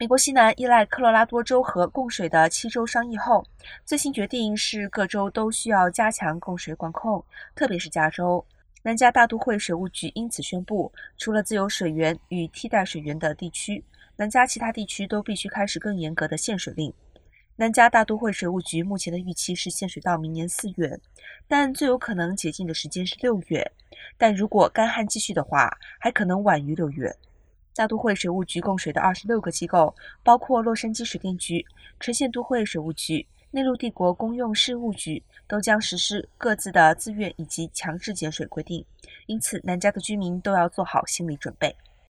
美国西南依赖科罗拉多州和供水的七州商议后，最新决定是各州都需要加强供水管控，特别是加州。南加大都会水务局因此宣布，除了自由水源与替代水源的地区，南加其他地区都必须开始更严格的限水令。南加大都会水务局目前的预期是限水到明年四月，但最有可能解禁的时间是六月。但如果干旱继续的话，还可能晚于六月。大都会水务局供水的二十六个机构，包括洛杉矶水电局、垂线都会水务局、内陆帝国公用事务局，都将实施各自的自愿以及强制减水规定。因此，南加的居民都要做好心理准备。